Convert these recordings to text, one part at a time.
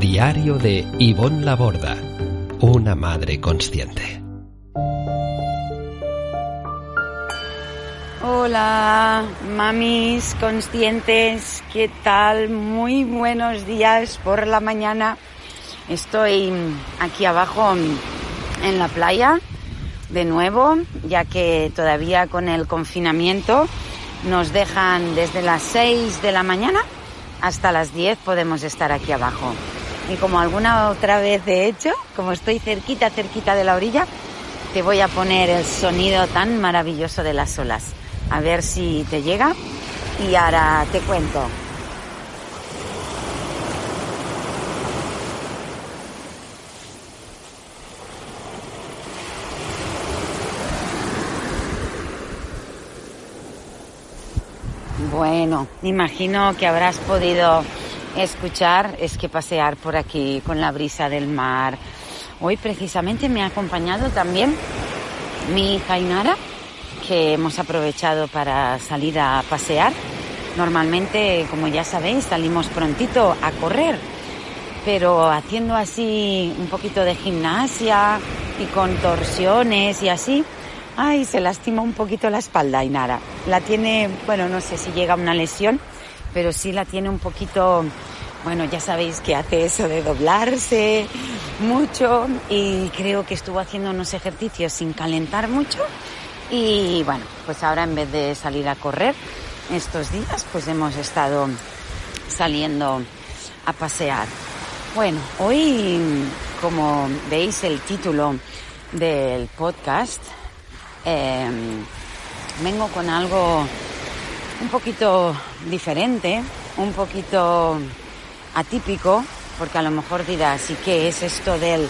Diario de Ivonne Laborda, una madre consciente. Hola, mamis conscientes, ¿qué tal? Muy buenos días por la mañana. Estoy aquí abajo en la playa de nuevo, ya que todavía con el confinamiento nos dejan desde las 6 de la mañana hasta las 10 podemos estar aquí abajo. Y como alguna otra vez he hecho, como estoy cerquita, cerquita de la orilla, te voy a poner el sonido tan maravilloso de las olas. A ver si te llega y ahora te cuento. Bueno, imagino que habrás podido escuchar, es que pasear por aquí con la brisa del mar. Hoy precisamente me ha acompañado también mi hija Inara, que hemos aprovechado para salir a pasear. Normalmente, como ya sabéis, salimos prontito a correr, pero haciendo así un poquito de gimnasia y contorsiones y así, Ay, se lastima un poquito la espalda, Inara. La tiene, bueno, no sé si llega a una lesión, pero sí la tiene un poquito, bueno, ya sabéis que hace eso de doblarse mucho y creo que estuvo haciendo unos ejercicios sin calentar mucho y bueno, pues ahora en vez de salir a correr estos días, pues hemos estado saliendo a pasear. Bueno, hoy, como veis el título del podcast, Em, vengo con algo un poquito diferente, un poquito atípico, porque a lo mejor dirás, ¿y qué es esto del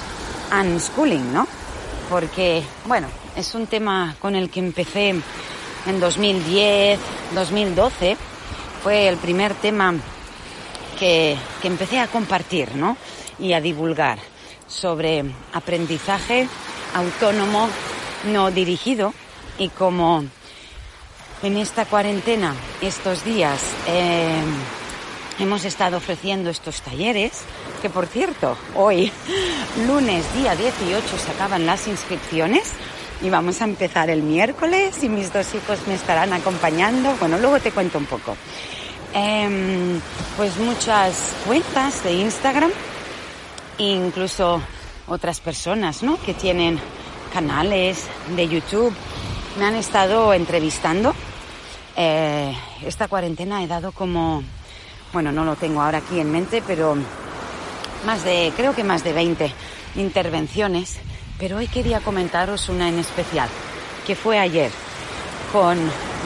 unschooling, no? Porque, bueno, es un tema con el que empecé en 2010, 2012. Fue el primer tema que, que empecé a compartir, ¿no? Y a divulgar sobre aprendizaje autónomo no dirigido y como en esta cuarentena, estos días, eh, hemos estado ofreciendo estos talleres, que por cierto, hoy, lunes día 18, se acaban las inscripciones y vamos a empezar el miércoles y mis dos hijos me estarán acompañando. Bueno, luego te cuento un poco. Em, pues muchas cuentas de Instagram, incluso otras personas, ¿no? Que tienen canales de YouTube me han estado entrevistando. Eh, esta cuarentena he dado como, bueno, no lo tengo ahora aquí en mente, pero más de, creo que más de 20 intervenciones. Pero hoy quería comentaros una en especial, que fue ayer con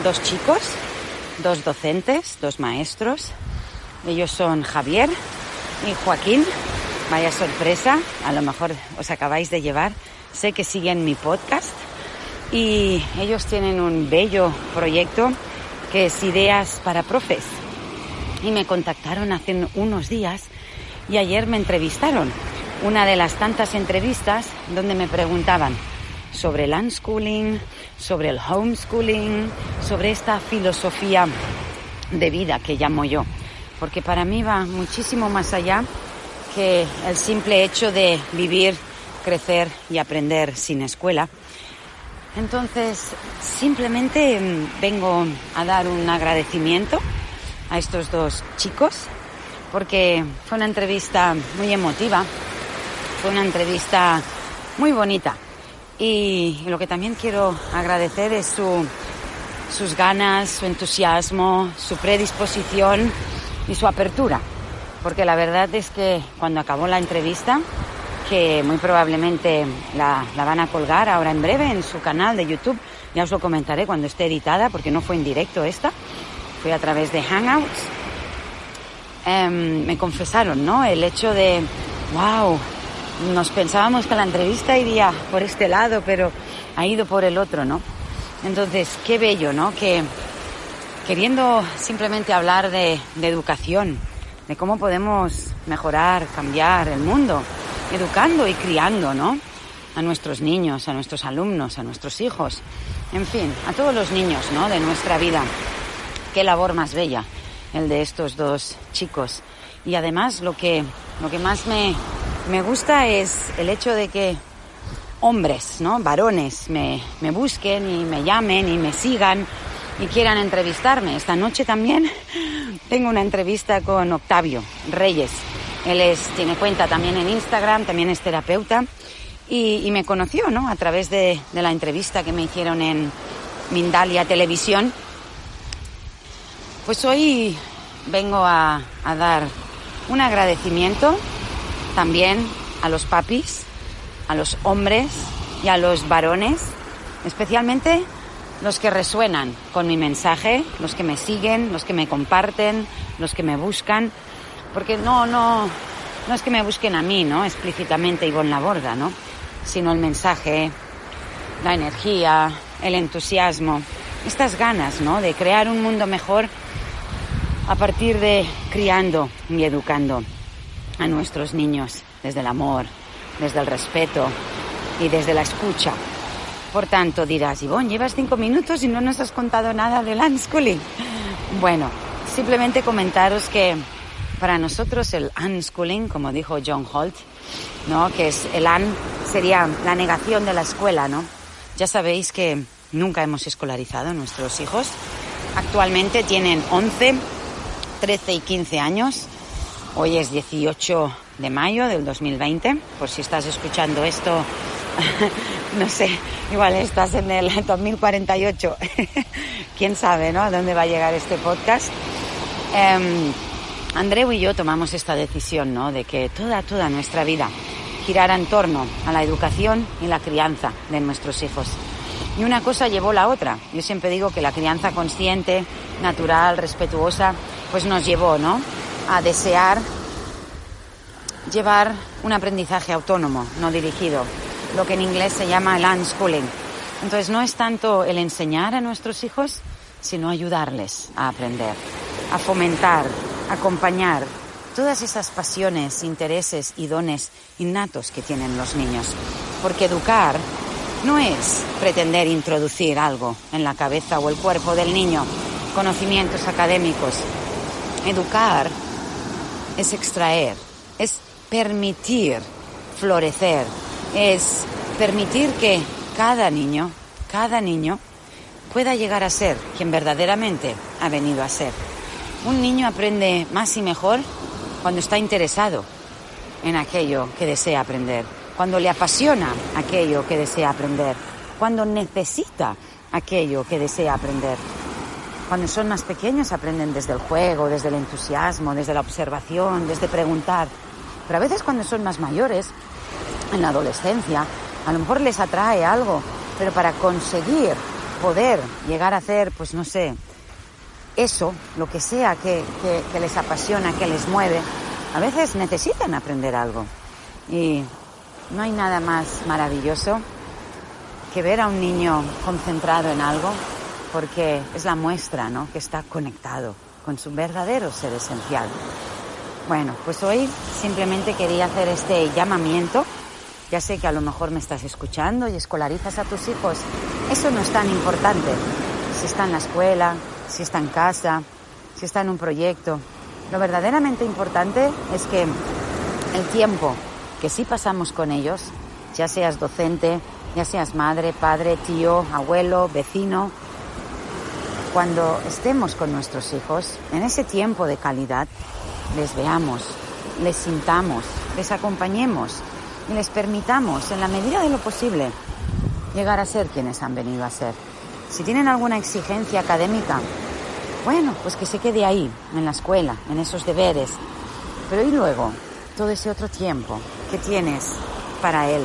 dos chicos, dos docentes, dos maestros. Ellos son Javier y Joaquín. Vaya sorpresa, a lo mejor os acabáis de llevar sé que siguen mi podcast y ellos tienen un bello proyecto que es Ideas para Profes. Y me contactaron hace unos días y ayer me entrevistaron. Una de las tantas entrevistas donde me preguntaban sobre el unschooling, sobre el homeschooling, sobre esta filosofía de vida que llamo yo. Porque para mí va muchísimo más allá que el simple hecho de vivir crecer y aprender sin escuela. Entonces, simplemente mm, vengo a dar un agradecimiento a estos dos chicos porque fue una entrevista muy emotiva, fue una entrevista muy bonita. Y lo que también quiero agradecer es su, sus ganas, su entusiasmo, su predisposición y su apertura, porque la verdad es que cuando acabó la entrevista que muy probablemente la, van a colgar ahora en breve en su canal de YouTube. Ya os lo comentaré cuando esté editada, porque no fue en directo esta, fue a través de Hangouts. em, me confesaron, ¿no? El hecho de, wow, nos pensábamos que la entrevista iría por este lado, pero ha ido por el otro, ¿no? Entonces, qué bello, ¿no? Que queriendo simplemente hablar de, de educación, de cómo podemos mejorar, cambiar el mundo, educando y criando, ¿no? A nuestros niños, a nuestros alumnos, a nuestros hijos, en fin, a todos los niños, ¿no? De nuestra vida. Qué labor más bella el de estos dos chicos. Y además lo que, lo que más me, me gusta es el hecho de que hombres, ¿no? Varones me, me busquen y me llamen y me sigan y quieran entrevistarme. Esta noche también tengo una entrevista con Octavio Reyes. Él es, tiene cuenta también en Instagram, también es terapeuta y, me conoció, ¿no? A través de, de, la entrevista que me hicieron en Mindalia Televisión. Pues hoy vengo a, a dar un agradecimiento también a los papis, a los hombres y a los varones, especialmente los que resuenan con mi mensaje, los que me siguen, los que me comparten, los que me buscan, porque no, no, no es que me busquen a mí, ¿no? Explícitamente y con la borda, ¿no? Sino el mensaje, la energía, el entusiasmo, estas ganas, ¿no? De crear un mundo mejor a partir de criando y educando a nuestros niños desde el amor, desde el respeto y desde la escucha. Por tanto, dirás, Ivonne, llevas cinco minutos y no nos has contado nada del unschooling. Bueno, simplemente comentaros que para nosotros el unschooling, como dijo John Holt, ¿no? que es el un sería la negación de la escuela, ¿no? Ya sabéis que nunca hemos escolarizado a nuestros hijos. Actualmente tienen 11, 13 y 15 años. Hoy es 18 de mayo del 2020. Por si estás escuchando esto no sé, igual estás en el 2048. Quién sabe, ¿no? A dónde va a llegar este podcast. Eh, Andreu y yo tomamos esta decisión, ¿no? De que toda, toda nuestra vida girara en torno a la educación y la crianza de nuestros hijos. Y una cosa llevó la otra. Yo siempre digo que la crianza consciente, natural, respetuosa, pues nos llevó, ¿no? A desear llevar un aprendizaje autónomo, no dirigido, lo que en inglés se llama el unschooling. Entonces no es tanto el enseñar a nuestros hijos, sino ayudarles a aprender, a fomentar, acompañar todas esas pasiones, intereses y dones innatos que tienen los niños. Porque educar no es pretender introducir algo en la cabeza o el cuerpo del niño, conocimientos académicos. Educar es extraer, es permitir florecer, es permitir que cada niño, cada niño, pueda llegar a ser quien verdaderamente ha venido a ser. Un niño aprende más y mejor cuando está interesado en aquello que desea aprender, cuando le apasiona aquello que desea aprender, cuando necesita aquello que desea aprender. Cuando son más pequeños aprenden desde el juego, desde el entusiasmo, desde la observación, desde preguntar. Pero a veces cuando son más mayores en la adolescencia, a lo mejor les atrae algo, pero para conseguir poder llegar a hacer, pues no sé, eso, lo que sea que, les apasiona, que les mueve, a veces necesitan aprender algo. Y no hay nada más maravilloso que ver a un niño concentrado en algo, porque es la muestra, ¿no? Que está conectado con su verdadero ser esencial. Bueno, pues hoy simplemente quería hacer este llamamiento ya sé que a lo mejor me estás escuchando y escolarizas a tus hijos. Eso no es tan importante. Si está en la escuela, si está en casa, si está en un proyecto. Lo verdaderamente importante es que el tiempo que sí pasamos con ellos, ya seas docente, ya seas madre, padre, tío, abuelo, vecino, cuando estemos con nuestros hijos, en ese tiempo de calidad, les veamos, les sintamos, les acompañemos, y les permitamos, en la medida de lo posible, llegar a ser quienes han venido a ser. Si tienen alguna exigencia académica, bueno, pues que se quede ahí, en la escuela, en esos deberes. Pero y luego, todo ese otro tiempo que tienes para él.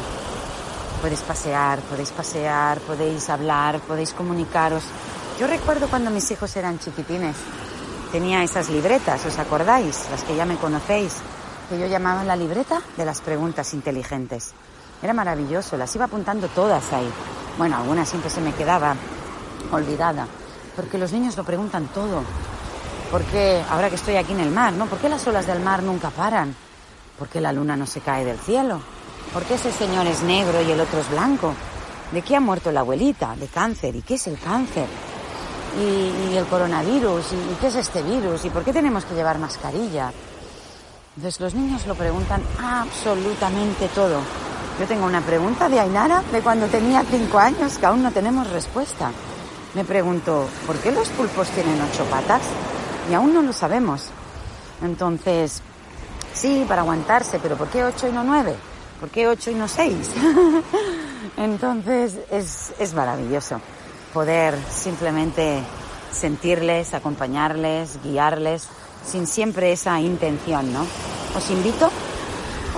Puedes pasear, podéis pasear, podéis hablar, podéis comunicaros. Yo recuerdo cuando mis hijos eran chiquitines, tenía esas libretas, ¿os acordáis? Las que ya me conocéis, que yo llamaba la libreta de las preguntas inteligentes. Era maravilloso, las iba apuntando todas ahí. Bueno, algunas siempre se me quedaba olvidada, porque los niños lo preguntan todo. ¿Por qué, ahora que estoy aquí en el mar, ¿no? ¿Por qué las olas del mar nunca paran? ¿Por qué la luna no se cae del cielo? ¿Por qué ese señor es negro y el otro es blanco? ¿De qué ha muerto la abuelita? De cáncer. ¿Y qué es el cáncer? ¿Y, el coronavirus? ¿Y, ¿Y qué es este virus? ¿Y por qué tenemos que llevar mascarilla? Entonces los niños lo preguntan absolutamente todo. Yo tengo una pregunta de Ainara de cuando tenía cinco años que aún no tenemos respuesta. Me pregunto, ¿por qué los pulpos tienen ocho patas? Y aún no lo sabemos. Entonces, sí, para aguantarse, pero ¿por qué ocho y no nueve? ¿Por qué ocho y no seis? Entonces, es, es maravilloso poder simplemente sentirles, acompañarles, guiarles, sin siempre esa intención, ¿no? Os invito,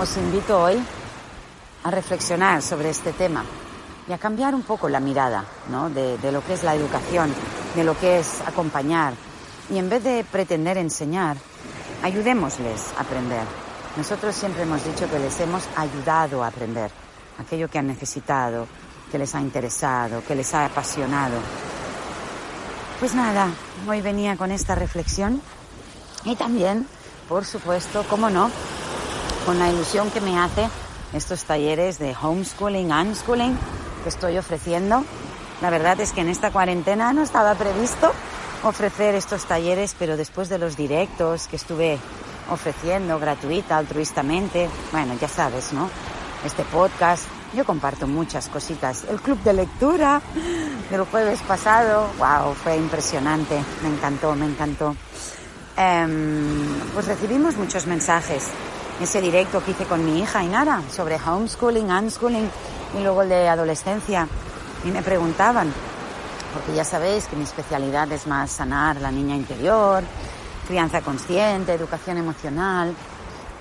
os invito hoy a reflexionar sobre este tema y a cambiar un poco la mirada ¿no? de, lo que es la educación, de lo que es acompañar. Y en vez de pretender enseñar, ayudémosles a aprender. Nosotros siempre hemos dicho que les hemos ayudado a aprender aquello que han necesitado, que les ha interesado, que les ha apasionado. Pues nada, hoy venía con esta reflexión y también, por supuesto, cómo no, con la ilusión que me hace estos talleres de homeschooling, unschooling que estoy ofreciendo. La verdad es que en esta cuarentena no estaba previsto ofrecer estos talleres, pero después de los directos que estuve ofreciendo gratuita, altruistamente, bueno, ya sabes, ¿no? Este podcast, yo comparto muchas cositas. El club de lectura del jueves pasado, wow, fue impresionante, me encantó, me encantó. Em, pues recibimos muchos mensajes. Ese directo que hice con mi hija Inara sobre homeschooling, unschooling y luego el de adolescencia. Y me preguntaban, porque ya sabéis que mi especialidad es más sanar la niña interior, crianza consciente, educación emocional.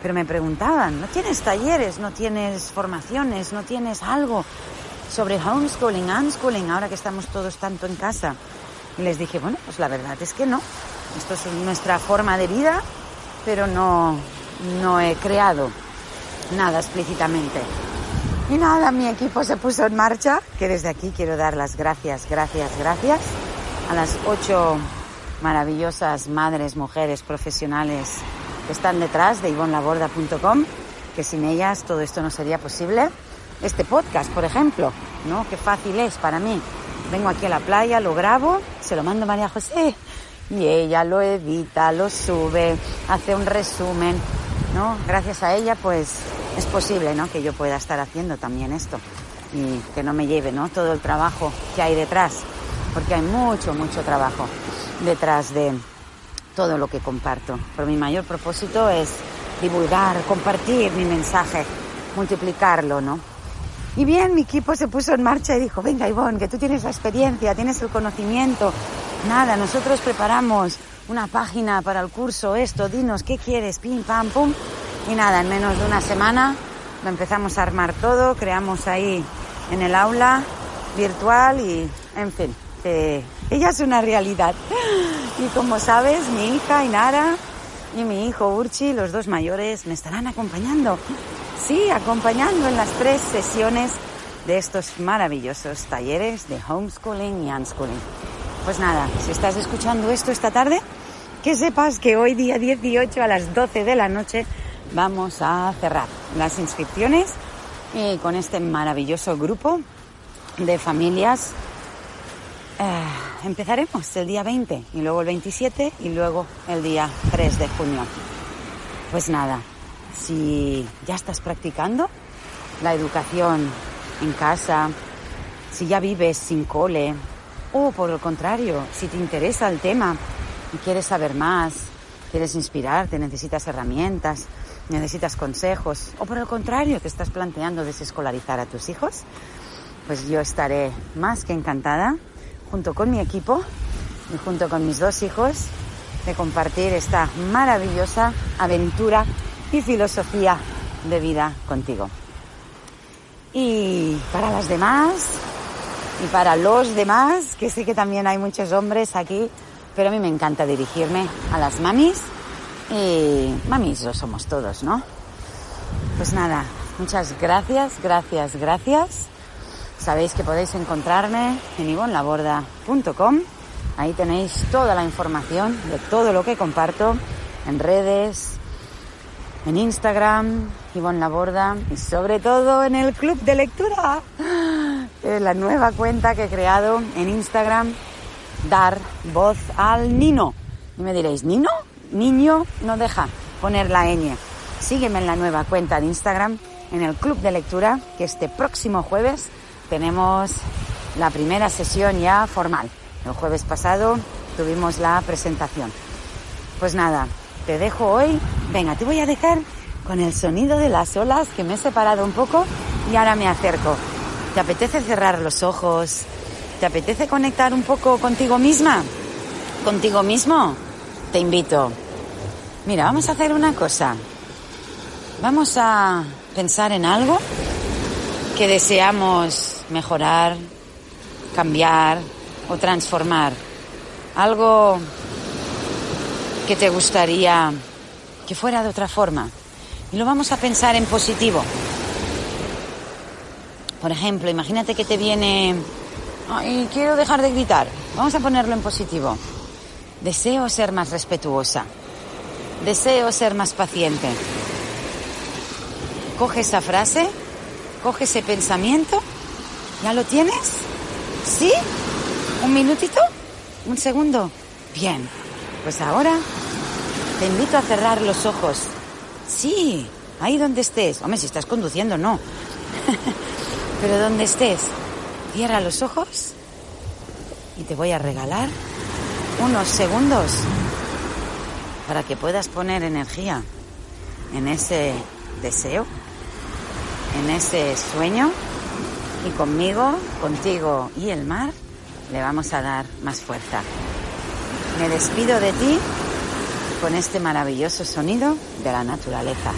Pero me preguntaban, ¿no tienes talleres, no tienes formaciones, no tienes algo sobre homeschooling, unschooling, ahora que estamos todos tanto en casa? Y les dije, bueno, pues la verdad es que no. Esto es nuestra forma de vida, pero no, no he creado nada explícitamente. Y nada, mi equipo se puso en marcha, que desde aquí quiero dar las gracias, gracias, gracias a las ocho maravillosas madres, mujeres, profesionales que están detrás de ivonlaborda.com, que sin ellas todo esto no sería posible. Este podcast, por ejemplo, ¿no? Qué fácil es para mí. Vengo aquí a la playa, lo grabo, se lo mando a María José y ella lo edita, lo sube, hace un resumen, ¿no? Gracias a ella, pues es posible, ¿no? Que yo pueda estar haciendo también esto y que no me lleve, ¿no? Todo el trabajo que hay detrás, porque hay mucho, mucho trabajo detrás de todo lo que comparto. Pero mi mayor propósito es divulgar, compartir mi mensaje, multiplicarlo, ¿no? Y bien, mi equipo se puso en marcha y dijo, venga Ivonne, que tú tienes la experiencia, tienes el conocimiento. Nada, nosotros preparamos una página para el curso, esto, dinos, ¿qué quieres? Pim, pam, pum. Y nada, en menos de una semana lo empezamos a armar todo, creamos ahí en el aula virtual y, en fin, ella es una realidad. Y como sabes, mi hija Inara y mi hijo Urchi, los dos mayores, me estarán acompañando sí, acompañando en las tres sesiones de estos maravillosos talleres de homeschooling y unschooling. Pues nada, si estás escuchando esto esta tarde, que sepas que hoy día 18 a las 12 de la noche vamos a cerrar las inscripciones y con este maravilloso grupo de familias eh, empezaremos el día 20 y luego el 27 y luego el día 3 de junio. Pues nada, si ya estás practicando la educación en casa, si ya vives sin cole, o por el contrario, si te interesa el tema y quieres saber más, quieres inspirarte, necesitas herramientas, necesitas consejos, o por el contrario, te estás planteando desescolarizar a tus hijos, pues yo estaré más que encantada, junto con mi equipo y junto con mis dos hijos, de compartir esta maravillosa aventura y filosofía de vida contigo. Y para las demás, y para los demás, que sé que también hay muchos hombres aquí pero a mí me encanta dirigirme a las mamis y mamis lo somos todos, ¿no? Pues nada, muchas gracias, gracias, gracias. Sabéis que podéis encontrarme en ivonlaborda.com. Ahí tenéis toda la información de todo lo que comparto en redes, en Instagram, Ivonne Laborda y sobre todo en el club de lectura, la nueva cuenta que he creado en Instagram, Dar Voz al Nino. Y me diréis, ¿Nino? Niño no deja poner la ñ. Sígueme en la nueva cuenta de Instagram, en el club de lectura, que este próximo jueves tenemos la primera sesión ya formal. El jueves pasado tuvimos la presentación. Pues nada, te dejo hoy. Venga, te voy a dejar con el sonido de las olas que me he separado un poco y ahora me acerco. ¿Te apetece cerrar los ojos? ¿Te apetece conectar un poco contigo misma? ¿Contigo mismo? Te invito. Mira, vamos a hacer una cosa. Vamos a pensar en algo que deseamos mejorar, cambiar o transformar. Algo que te gustaría que fuera de otra forma. Y lo vamos a pensar en positivo. Por ejemplo, imagínate que te viene, ay, quiero dejar de gritar. Vamos a ponerlo en positivo. Deseo ser más respetuosa. Deseo ser más paciente. Coge esa frase, coge ese pensamiento. ¿Ya lo tienes? ¿Sí? ¿Un minutito? ¿Un segundo? Bien. Pues ahora te invito a cerrar los ojos. Sí, ahí donde estés. Hombre, si estás conduciendo, no. Pero donde estés, cierra los ojos y te voy a regalar unos segundos para que puedas poner energía en ese deseo, en ese sueño y conmigo, contigo y el mar le vamos a dar más fuerza. Me despido de ti con este maravilloso sonido de la naturaleza.